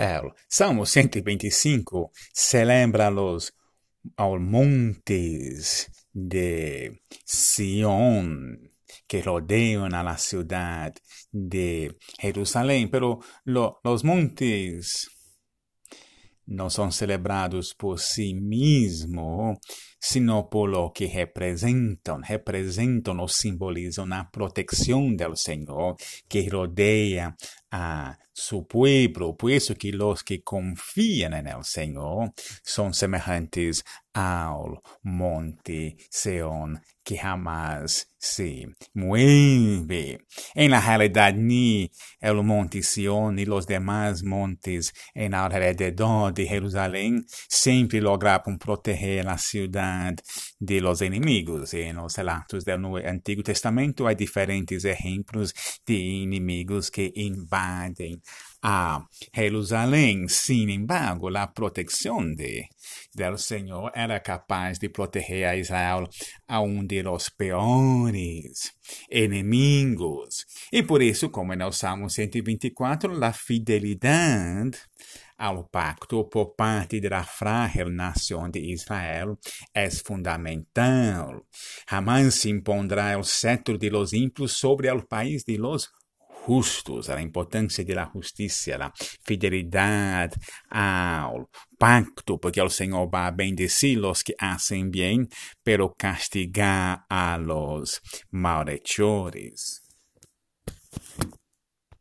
El Salmo 125 celebra los montes de Sion que rodean a la ciudad de Jerusalén, pero lo, los montes no son celebrados por sí mismos, sino por lo que representan, representan o simbolizan la protección del Señor que rodea a su pueblo. Por eso que los que confían en el Señor son semejantes al monte Seón que jamás se mueve. En la realidad, ni el monte Sion ni los demás montes en alrededor de Jerusalén siempre lograron proteger la ciudad de los enemigos. En los relatos del Antiguo Testamento hay diferentes ejemplos de enemigos que invaden a Jerusalén. Sin embargo, la protección de, del Señor era capaz de proteger a Israel aún de los peores enemigos. Y por eso, como el Salmo 124, la fidelidad al pacto por parte de la frágil nación de Israel es fundamental. Jamás se impondrá el cetro de los ímpios sobre el país de los justos, a importância da justiça, a fidelidade ao pacto, porque o Senhor vai bendecir os que hacen bem, pero castigar a los malhechores.